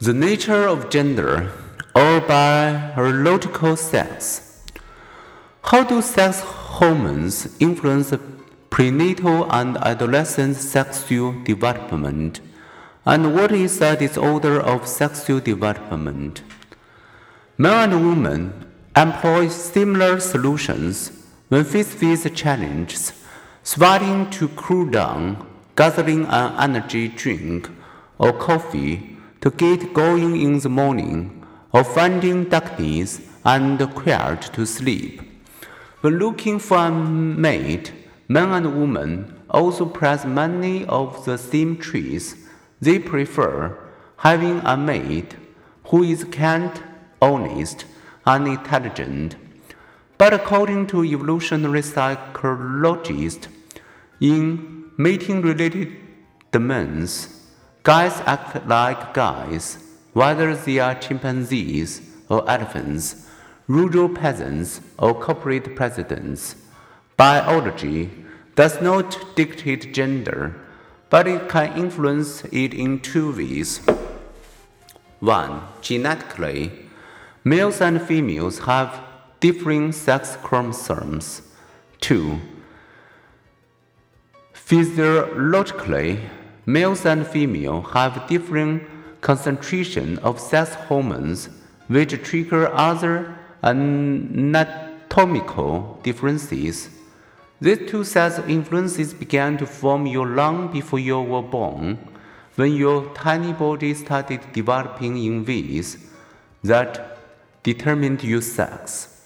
The nature of gender, or biological sex. How do sex hormones influence prenatal and adolescent sexual development? And what is a disorder of sexual development? Men and women employ similar solutions when faced with challenges, sweating to cool down, gathering an energy drink or coffee to get going in the morning, or finding darkness and quiet to sleep. When looking for a mate, men and women also press many of the same traits. They prefer having a mate who is kind, honest, and intelligent. But according to evolutionary psychologists, in mating related domains, Guys act like guys, whether they are chimpanzees or elephants, rural peasants or corporate presidents. Biology does not dictate gender, but it can influence it in two ways. 1. Genetically, males and females have differing sex chromosomes. 2. Physiologically, Males and females have different concentration of sex hormones which trigger other anatomical differences. These two sets of influences began to form you long before you were born, when your tiny body started developing in ways that determined your sex.